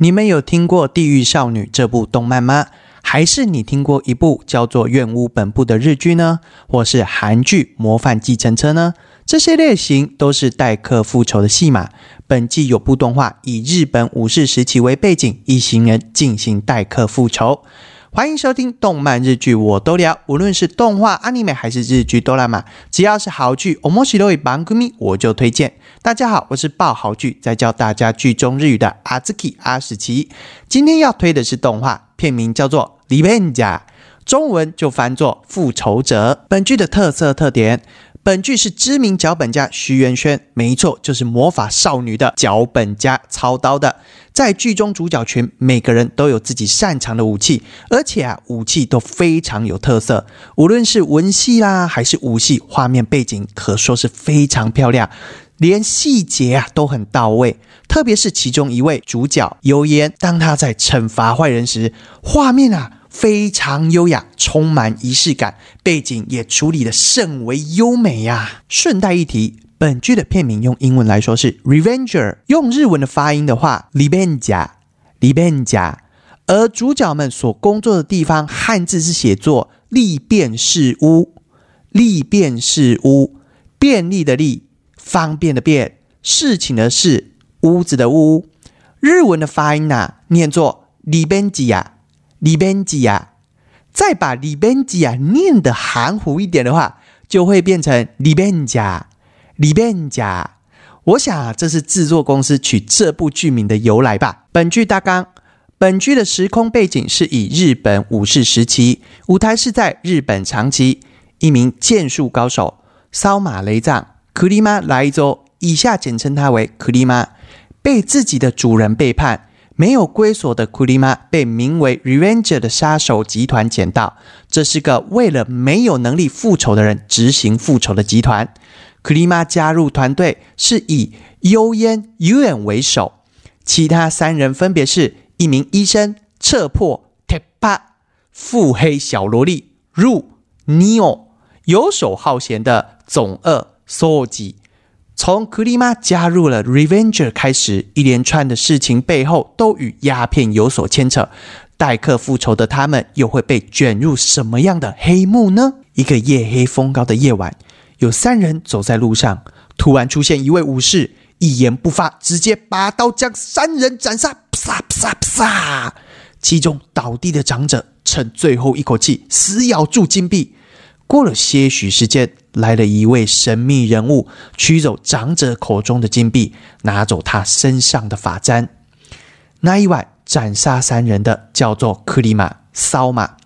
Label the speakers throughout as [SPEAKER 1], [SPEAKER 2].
[SPEAKER 1] 你们有听过《地狱少女》这部动漫吗？还是你听过一部叫做《怨屋本部》的日剧呢？或是韩剧《模范计程车》呢？这些类型都是待客复仇的戏码。本季有部动画以日本武士时期为背景，一行人进行待客复仇。欢迎收听动漫日剧，我都聊。无论是动画、阿尼美还是日剧、哆啦 A 只要是好剧，我莫西罗伊邦古米我就推荐。大家好，我是爆好剧在教大家剧中日语的阿兹基阿史奇。今天要推的是动画，片名叫做《Revenge》，中文就翻作《复仇者》。本剧的特色特点。本剧是知名脚本家徐元轩，没错，就是魔法少女的脚本家操刀的。在剧中，主角群每个人都有自己擅长的武器，而且啊，武器都非常有特色。无论是文戏啦，还是武戏，画面背景可说是非常漂亮，连细节啊都很到位。特别是其中一位主角油烟，当他在惩罚坏人时，画面啊。非常优雅，充满仪式感，背景也处理的甚为优美呀。顺带一提，本剧的片名用英文来说是《Revenger》，用日文的发音的话 l i b e n j a l i b e n 而主角们所工作的地方汉字是写作“利便事屋”，利便事屋，便利的利，方便的便，事情的事，屋子的屋。日文的发音呢，念作 l i b e n j a 里边吉亚，再把里边吉亚念得含糊一点的话，就会变成里边加里边加。我想这是制作公司取这部剧名的由来吧。本剧大纲：本剧的时空背景是以日本武士时期，舞台是在日本长崎。一名剑术高手烧马雷藏克里马来州，以下简称他为克里马，被自己的主人背叛。没有归所的库里玛被名为 Revenger 的杀手集团捡到，这是个为了没有能力复仇的人执行复仇的集团。库里玛加入团队是以幽烟 UN 为首，其他三人分别是一名医生彻破 Tepa、腹黑小萝莉 Ru、Neo、游手好闲的总二 Soji。从库里玛加入了 Revenger 开始，一连串的事情背后都与鸦片有所牵扯。待客复仇的他们又会被卷入什么样的黑幕呢？一个夜黑风高的夜晚，有三人走在路上，突然出现一位武士，一言不发，直接拔刀将三人斩杀。啪啪啪！其中倒地的长者趁最后一口气，死咬住金币。过了些许时间，来了一位神秘人物，取走长者口中的金币，拿走他身上的发簪。那一晚斩杀三人的叫做克里马骚马，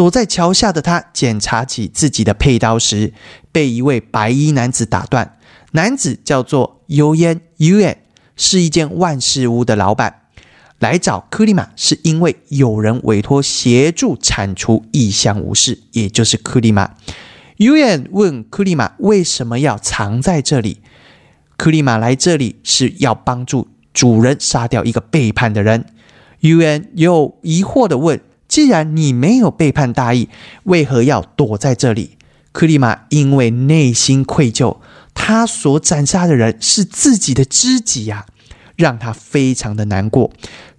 [SPEAKER 1] 躲在桥下的他检查起自己的佩刀时，被一位白衣男子打断。男子叫做油烟 UN，是一间万事屋的老板。来找克里玛是因为有人委托协助铲除异乡武士，也就是克里玛。尤远问克里玛为什么要藏在这里？克里玛来这里是要帮助主人杀掉一个背叛的人。尤远又疑惑的问：既然你没有背叛大义，为何要躲在这里？克里玛因为内心愧疚，他所斩杀的人是自己的知己呀，让他非常的难过。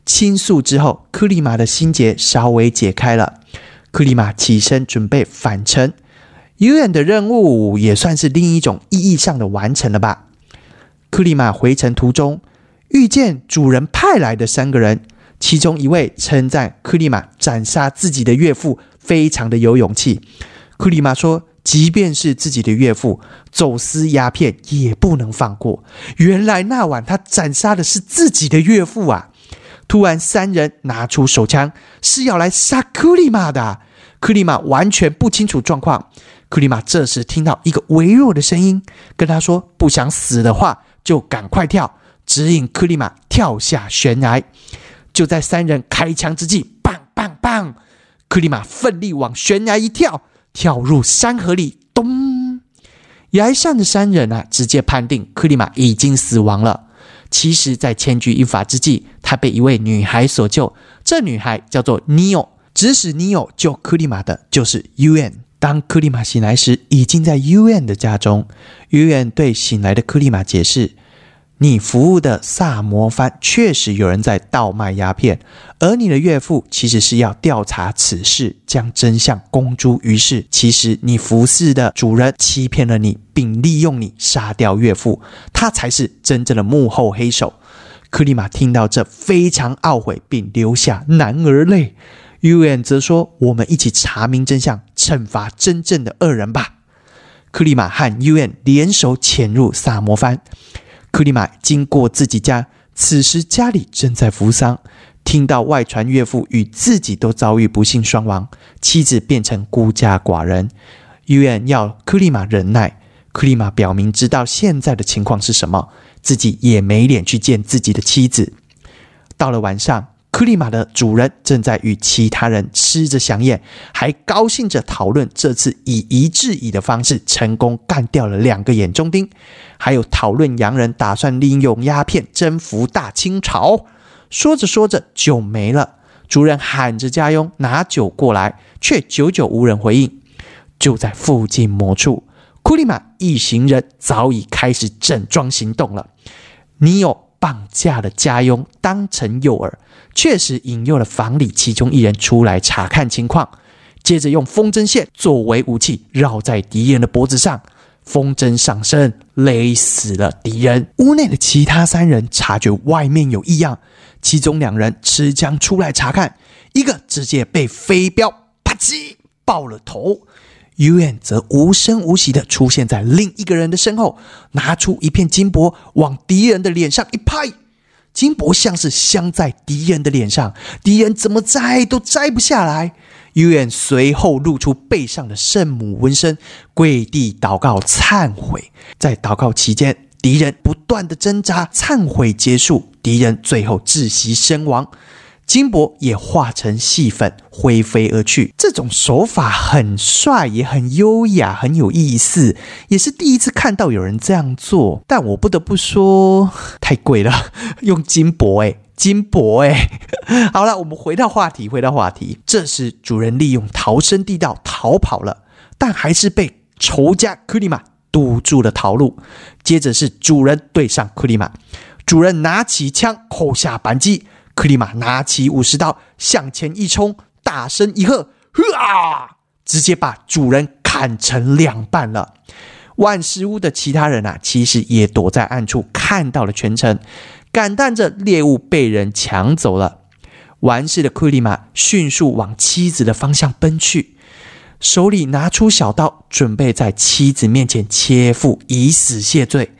[SPEAKER 1] 倾诉之后，克里玛的心结稍微解开了。克里玛起身准备返程，永远的任务也算是另一种意义上的完成了吧。克里玛回程途中遇见主人派来的三个人，其中一位称赞克里玛斩杀自己的岳父非常的有勇气。克里玛说，即便是自己的岳父走私鸦片，也不能放过。原来那晚他斩杀的是自己的岳父啊！突然，三人拿出手枪，是要来杀克里玛的。克里玛完全不清楚状况。克里玛这时听到一个微弱的声音，跟他说：“不想死的话，就赶快跳。”指引克里玛跳下悬崖。就在三人开枪之际，棒棒棒！克里玛奋力往悬崖一跳，跳入山河里。咚！崖上的三人啊，直接判定克里玛已经死亡了。其实，在千钧一发之际，他被一位女孩所救。这女孩叫做尼奥，指使尼奥救克里玛的就是 UN。当克里玛醒来时，已经在 UN 的家中。UN 对醒来的克里玛解释：“你服务的萨摩藩确实有人在倒卖鸦片，而你的岳父其实是要调查此事，将真相公诸于世。其实你服侍的主人欺骗了你，并利用你杀掉岳父，他才是真正的幕后黑手。克里玛听到这，非常懊悔，并流下男儿泪。U N 则说：“我们一起查明真相，惩罚真正的恶人吧。”克里玛和 U N 联手潜入萨摩藩。克里玛经过自己家，此时家里正在扶丧。听到外传岳父与自己都遭遇不幸双亡，妻子变成孤家寡人。医院要克里玛忍耐。克里玛表明知道现在的情况是什么，自己也没脸去见自己的妻子。到了晚上。库里马的主人正在与其他人吃着香宴，还高兴着讨论这次以夷制夷的方式成功干掉了两个眼中钉，还有讨论洋人打算利用鸦片征服大清朝。说着说着酒没了，主人喊着家佣拿酒过来，却久久无人回应。就在附近某处，库里马一行人早已开始整装行动了。你有？绑架了家佣，当成诱饵，确实引诱了房里其中一人出来查看情况。接着用风筝线作为武器，绕在敌人的脖子上，风筝上升，勒死了敌人。屋内的其他三人察觉外面有异样，其中两人持枪出来查看，一个直接被飞镖啪叽爆了头。U N 则无声无息地出现在另一个人的身后，拿出一片金箔往敌人的脸上一拍，金箔像是镶在敌人的脸上，敌人怎么摘都摘不下来。U N 随后露出背上的圣母纹身，跪地祷告忏悔。在祷告期间，敌人不断的挣扎，忏悔结束，敌人最后窒息身亡。金箔也化成细粉灰飞而去，这种手法很帅，也很优雅，很有意思，也是第一次看到有人这样做。但我不得不说，太贵了，用金箔哎，金箔哎。好了，我们回到话题，回到话题。这时主人利用逃生地道逃跑了，但还是被仇家克里玛堵住了逃路。接着是主人对上克里玛，主人拿起枪扣下扳机。克里玛拿起武士刀向前一冲，大声一喝：“啊！”直接把主人砍成两半了。万事屋的其他人啊，其实也躲在暗处看到了全程，感叹着猎物被人抢走了。完事的库里玛迅速往妻子的方向奔去，手里拿出小刀，准备在妻子面前切腹以死谢罪。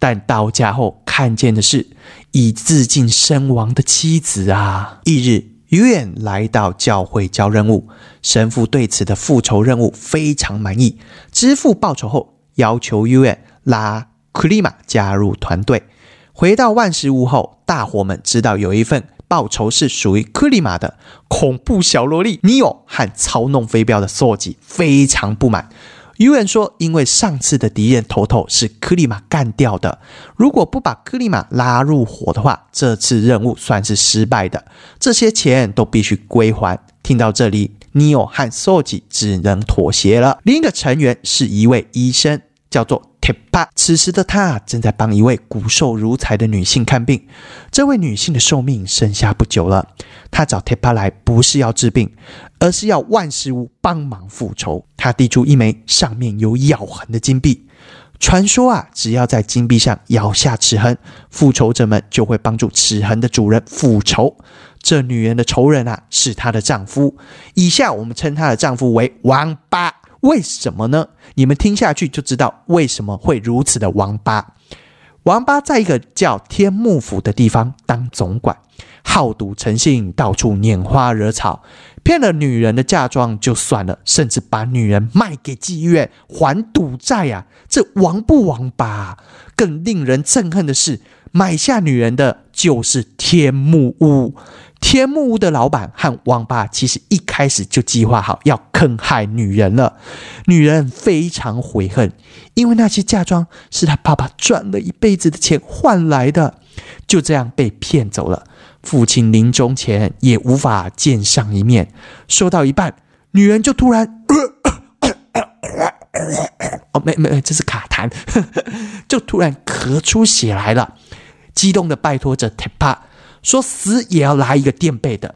[SPEAKER 1] 但到家后看见的是已自尽身亡的妻子啊！翌日，于远来到教会交任务，神父对此的复仇任务非常满意，支付报酬后，要求于远拉克里玛加入团队。回到万事屋后，大伙们知道有一份报酬是属于克里玛的，恐怖小萝莉尼欧和操弄飞镖的索吉非常不满。有人说，因为上次的敌人头头是克里玛干掉的，如果不把克里玛拉入伙的话，这次任务算是失败的，这些钱都必须归还。听到这里，尼欧和索吉只能妥协了。另一个成员是一位医生，叫做。铁帕，此时的他正在帮一位骨瘦如柴的女性看病。这位女性的寿命剩下不久了。他找 Tepa 来不是要治病，而是要万事屋帮忙复仇。他递出一枚上面有咬痕的金币。传说啊，只要在金币上咬下齿痕，复仇者们就会帮助齿痕的主人复仇。这女人的仇人啊，是她的丈夫。以下我们称她的丈夫为王八。为什么呢？你们听下去就知道为什么会如此的王八。王八在一个叫天幕府的地方当总管，好赌成性，到处拈花惹草，骗了女人的嫁妆就算了，甚至把女人卖给妓院还赌债呀！这王不王八？更令人憎恨的是，买下女人的就是天幕屋。天幕屋的老板和王八其实一开始就计划好要坑害女人了。女人非常悔恨，因为那些嫁妆是她爸爸赚了一辈子的钱换来的，就这样被骗走了。父亲临终前也无法见上一面。说到一半，女人就突然，哦，没没，这是卡痰，就突然咳出血来了。激动的拜托着 Tepa 说：“死也要来一个垫背的。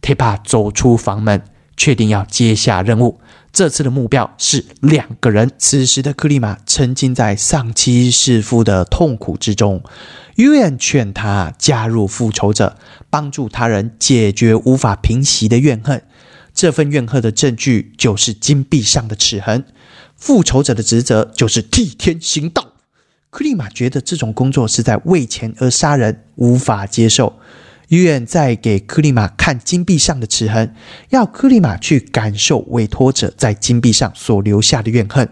[SPEAKER 1] ”Tepa 走出房门，确定要接下任务。这次的目标是两个人。此时的克里玛沉浸在丧妻弑父的痛苦之中。u n 劝他加入复仇者，帮助他人解决无法平息的怨恨。这份怨恨的证据就是金币上的齿痕。复仇者的职责就是替天行道。克里玛觉得这种工作是在为钱而杀人，无法接受。医院在给克里玛看金币上的齿痕，要克里玛去感受委托者在金币上所留下的怨恨。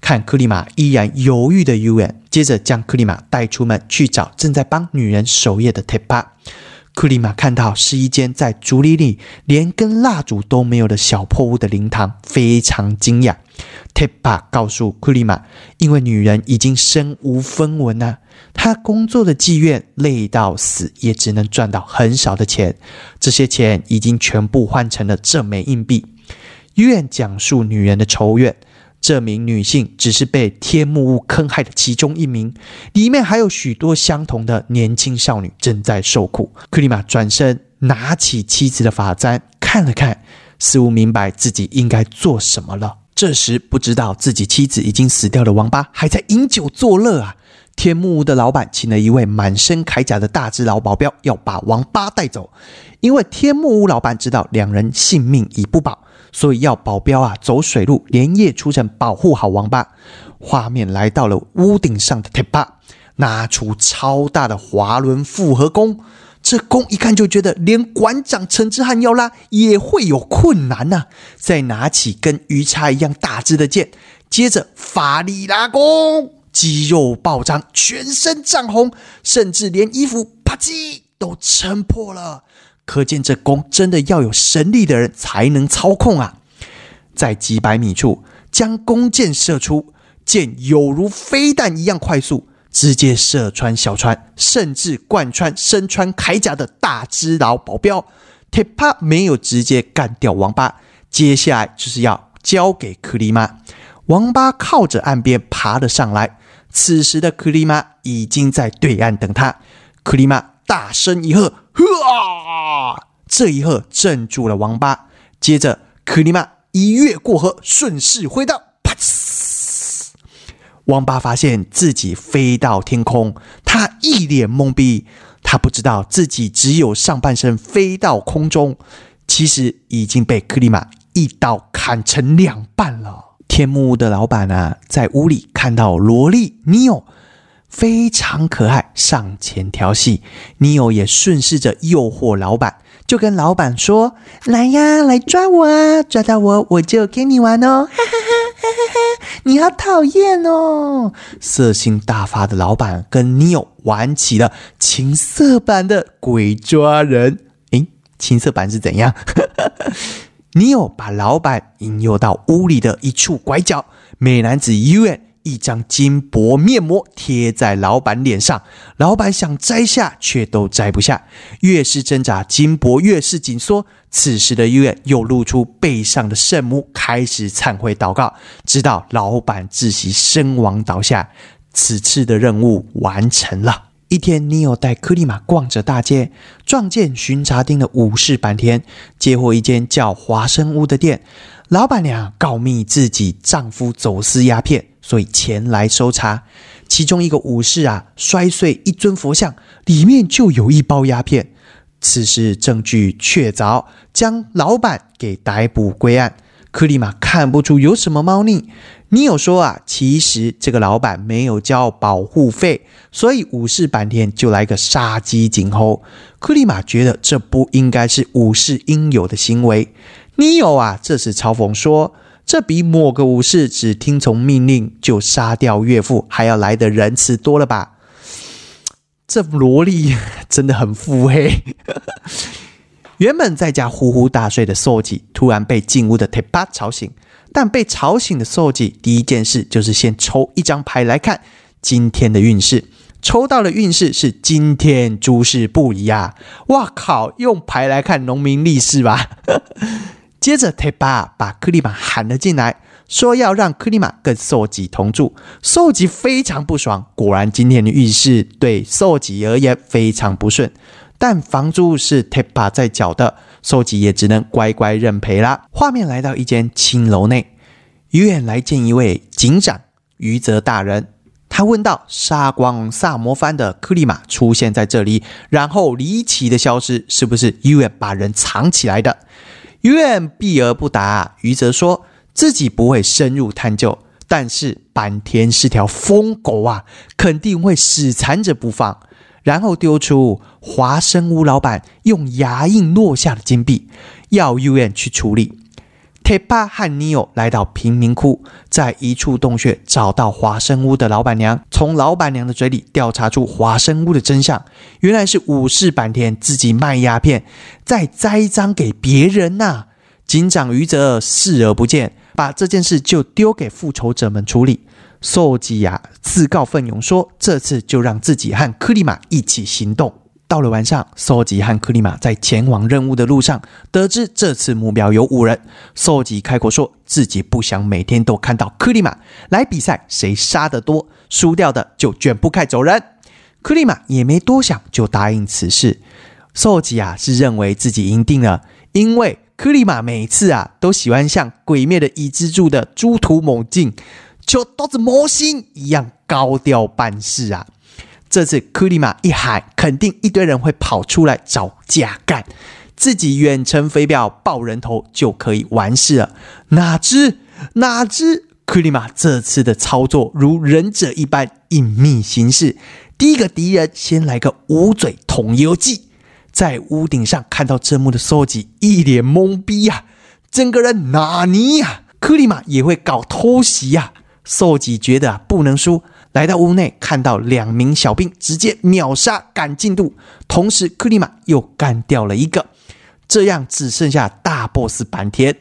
[SPEAKER 1] 看克里玛依然犹豫的医院，接着将克里玛带出门去找正在帮女人守夜的 Tepa。克里玛看到是一间在竹林里连根蜡烛都没有的小破屋的灵堂，非常惊讶。Tepa 告诉克里玛，因为女人已经身无分文啊，她工作的妓院累到死，也只能赚到很少的钱。这些钱已经全部换成了这枚硬币。医院讲述女人的仇怨。这名女性只是被天幕屋坑害的其中一名，里面还有许多相同的年轻少女正在受苦。克里玛转身拿起妻子的发簪看了看，似乎明白自己应该做什么了。这时，不知道自己妻子已经死掉的王八还在饮酒作乐啊！天幕屋的老板请了一位满身铠甲的大只佬保镖，要把王八带走，因为天幕屋老板知道两人性命已不保。所以要保镖啊，走水路，连夜出城保护好王八。画面来到了屋顶上的 Tepa，拿出超大的滑轮复合弓。这弓一看就觉得，连馆长陈之汉要拉也会有困难呐。再拿起跟鱼叉一样大只的剑，接着发力拉弓，肌肉暴涨，全身涨红，甚至连衣服啪叽都撑破了。可见这弓真的要有神力的人才能操控啊！在几百米处将弓箭射出，箭犹如飞弹一样快速，直接射穿小船，甚至贯穿身穿铠甲的大只佬保镖。铁帕没有直接干掉王八，接下来就是要交给克里玛。王八靠着岸边爬了上来，此时的克里玛已经在对岸等他。克里玛大声一喝。啊！这一喝镇住了王八。接着，克里玛一跃过河，顺势挥刀，王八发现自己飞到天空，他一脸懵逼，他不知道自己只有上半身飞到空中，其实已经被克里玛一刀砍成两半了。天幕屋的老板啊，在屋里看到萝莉尼奥。非常可爱，上前调戏，尼欧也顺势着诱惑老板，就跟老板说：“来呀，来抓我啊！抓到我，我就跟你玩哦！”哈哈 哈哈哈！你好讨厌哦！色性大发的老板跟女友玩起了情色版的鬼抓人。诶，情色版是怎样？女友把老板引诱到屋里的一处拐角，美男子 U N。一张金箔面膜贴在老板脸上，老板想摘下，却都摘不下。越是挣扎，金箔越是紧缩。此时的医院又露出背上的圣母，开始忏悔祷告，直到老板窒息身亡倒下。此次的任务完成了。一天，尼欧带克里玛逛着大街，撞见巡查丁的武士坂田接获一间叫华生屋的店，老板娘告密自己丈夫走私鸦片。所以前来搜查，其中一个武士啊摔碎一尊佛像，里面就有一包鸦片。此时证据确凿，将老板给逮捕归案。克里玛看不出有什么猫腻。你有说啊，其实这个老板没有交保护费，所以武士坂田就来个杀鸡儆猴。克里玛觉得这不应该是武士应有的行为。你有啊，这时嘲讽说。这比某个武士只听从命令就杀掉岳父还要来的仁慈多了吧？这萝莉 真的很腹黑。原本在家呼呼大睡的寿吉，突然被进屋的 Tepa 吵醒。但被吵醒的寿吉第一件事就是先抽一张牌来看今天的运势。抽到的运势是今天诸事不宜啊！哇靠，用牌来看农民利是吧？接着，泰巴把克里玛喊了进来，说要让克里玛跟寿吉同住。寿吉非常不爽，果然今天的遇事对寿吉而言非常不顺。但房租是 Tepa 在缴的，寿吉也只能乖乖认赔啦。画面来到一间青楼内，于远来见一位警长于泽大人。他问道：“杀光萨摩藩的克里玛出现在这里，然后离奇的消失，是不是 U 远把人藏起来的 U N 避而不答。于泽说自己不会深入探究，但是坂田是条疯狗啊，肯定会死缠着不放。然后丢出华生屋老板用牙印落下的金币，要 U N 去处理。铁巴和尼欧来到贫民窟，在一处洞穴找到华生屋的老板娘，从老板娘的嘴里调查出华生屋的真相。原来是武士坂田自己卖鸦片，再栽赃给别人呐。警长余泽视而不见，把这件事就丢给复仇者们处理。寿吉亚自告奋勇说：“这次就让自己和克里玛一起行动。”到了晚上，寿吉和克里玛在前往任务的路上，得知这次目标有五人。寿吉开口说自己不想每天都看到克里玛来比赛，谁杀得多，输掉的就卷铺盖走人。克里玛也没多想，就答应此事。寿吉啊是认为自己赢定了，因为克里玛每次啊都喜欢像鬼灭的伊之助的猪突猛进，就刀子魔星一样高调办事啊。这次库里玛一喊，肯定一堆人会跑出来找架干，自己远程飞镖爆人头就可以完事了。哪知哪知库里玛这次的操作如忍者一般隐秘行事。第一个敌人先来个捂嘴捅油计，在屋顶上看到这幕的收集一脸懵逼呀，整个人哪尼呀？库里玛也会搞偷袭呀？受吉觉得不能输。来到屋内，看到两名小兵直接秒杀赶进度，同时克里玛又干掉了一个，这样只剩下大 boss 坂田。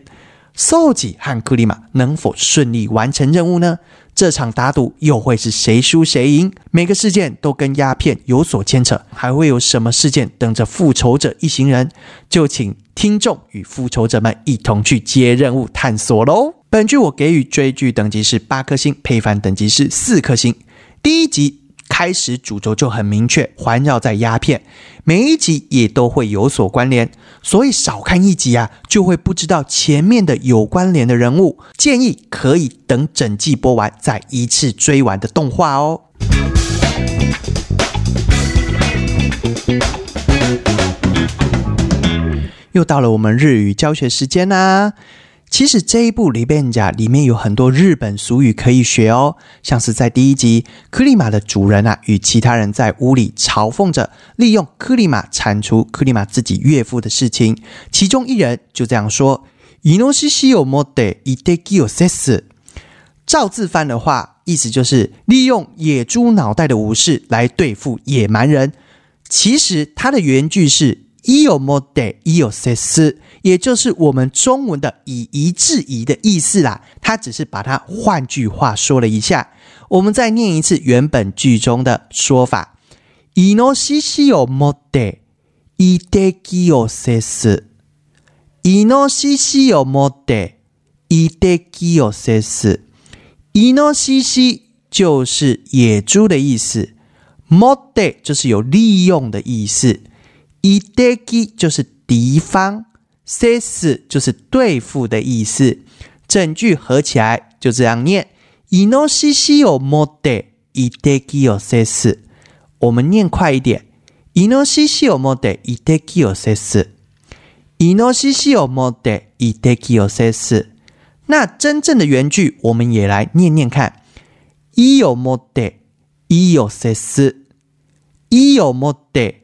[SPEAKER 1] 寿吉和克里玛能否顺利完成任务呢？这场打赌又会是谁输谁赢？每个事件都跟鸦片有所牵扯，还会有什么事件等着复仇者一行人？就请听众与复仇者们一同去接任务探索喽！本剧我给予追剧等级是八颗星，配饭等级是四颗星。第一集开始主轴就很明确，环绕在鸦片，每一集也都会有所关联，所以少看一集啊，就会不知道前面的有关联的人物。建议可以等整季播完再一次追完的动画哦。又到了我们日语教学时间啦！其实这一部《里边甲》里面有很多日本俗语可以学哦，像是在第一集，克里玛的主人啊与其他人在屋里嘲讽着利用克里玛铲除克里玛自己岳父的事情，其中一人就这样说：“伊诺西西有莫得伊得基有塞斯。”照字翻的话，意思就是利用野猪脑袋的武士来对付野蛮人。其实它的原句是。伊有莫得伊有塞斯，也就是我们中文的以夷制夷的意思啦。他只是把它换句话说了一下。我们再念一次原本句中的说法：伊诺西西有莫得伊得基有塞斯。伊诺西西有莫得伊得基有塞斯。伊诺西西就是野猪的意思，莫得就是有利用的意思。伊德基就是敌方，ses 就是对付的意思。整句合起来就这样念：伊诺西西有莫得伊德基有 ses。我们念快一点：伊诺西西有莫得伊德基有 ses。伊诺西西有莫得伊德基有 ses。那真正的原句我们也来念念看：伊有莫得伊有 ses。伊有莫得。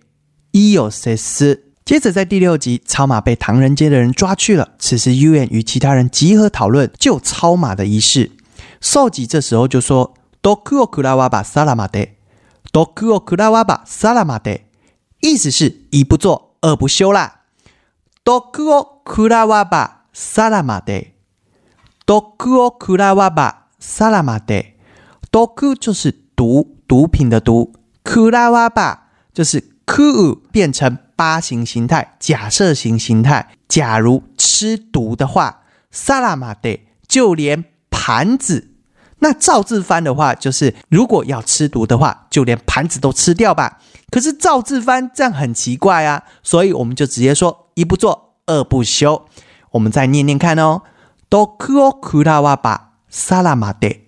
[SPEAKER 1] 伊有谁斯。接着，在第六集，超马被唐人街的人抓去了。此时，U N 与其他人集合讨论救超马的仪式。寿吉这时候就说：“Doku o kurawaba salamade，Doku o kurawaba salamade。”意思是一不做二不休啦。Doku o kurawaba salamade，Doku o kurawaba salamade，Doku 就是毒毒品的毒，kurawaba 就是。Ku 变成八形形态，假设型形态。假如吃毒的话，萨拉玛得就连 盘子。那照字翻的话，就是如果要吃毒的话，就连盘子都吃掉吧。可是照字翻这样很奇怪啊，所以我们就直接说一不做二不休。我们再念念看哦。ドクオクラワバサラマデ。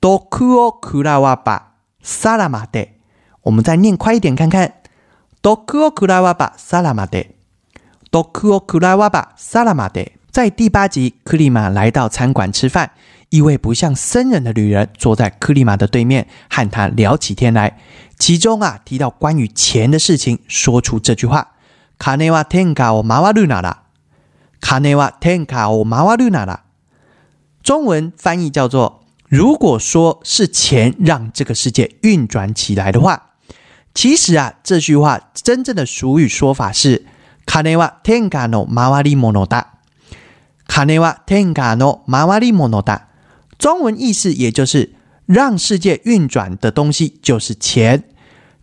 [SPEAKER 1] ドクオクラワバサラマデ。我们再念快一点看看。 ドクオクラワバサラマデ。ドクオクラワバサラマデ。在第八集，克里马来到餐馆吃饭。一位不像僧人的女人坐在克里马的对面，和他聊起天来。其中啊，提到关于钱的事情，说出这句话：“卡内瓦天卡我马瓦鲁纳拉，卡内瓦天卡我马瓦鲁纳拉。”中文翻译叫做：“如果说是钱让这个世界运转起来的话， 其实啊，这句话真正的俗语说法是‘卡内瓦天卡诺马瓦里莫诺达’，卡内瓦天卡诺马瓦里莫诺达。”中文意思也就是让世界运转的东西就是钱，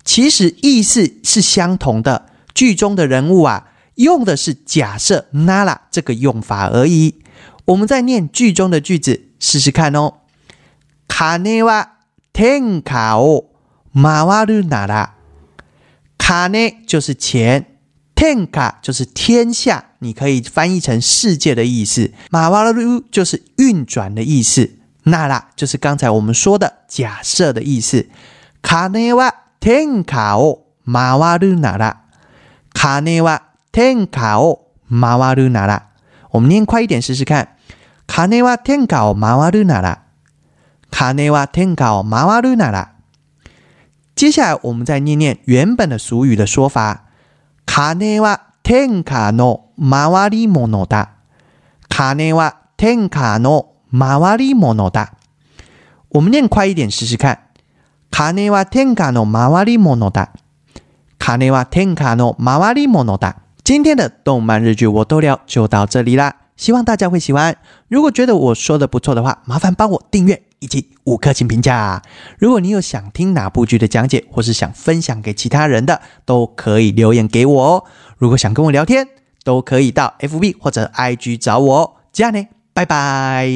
[SPEAKER 1] 其实意思是相同的。剧中的人物啊，用的是假设 “nala” 这个用法而已。我们再念剧中的句子试试看哦。卡内瓦天卡哦，马瓦鲁纳拉。卡内就是钱，天卡就是天下，你可以翻译成世界的意思。马瓦拉鲁就是运转的意思。那啦，就是刚才我们说的假设的意思。卡内瓦天卡哦，马瓦鲁那拉。卡内瓦天卡哦，马瓦鲁那拉。我们念快一点试试看。卡内瓦天卡哦，马瓦鲁那拉。卡内瓦天卡哦，马瓦鲁那拉。接下来我们再念念原本的俗语的说法。卡内瓦天卡诺马瓦里莫诺达。卡内瓦天卡诺。马瓦里莫诺达，我们念快一点试试看。卡内瓦天卡诺马瓦里莫诺达，卡内瓦天卡诺马瓦里莫诺达。今天的动漫日剧我都聊就到这里啦，希望大家会喜欢。如果觉得我说的不错的话，麻烦帮我订阅以及五颗星评价。如果你有想听哪部剧的讲解，或是想分享给其他人的，都可以留言给我哦。如果想跟我聊天，都可以到 FB 或者 IG 找我哦。这样呢？拜拜。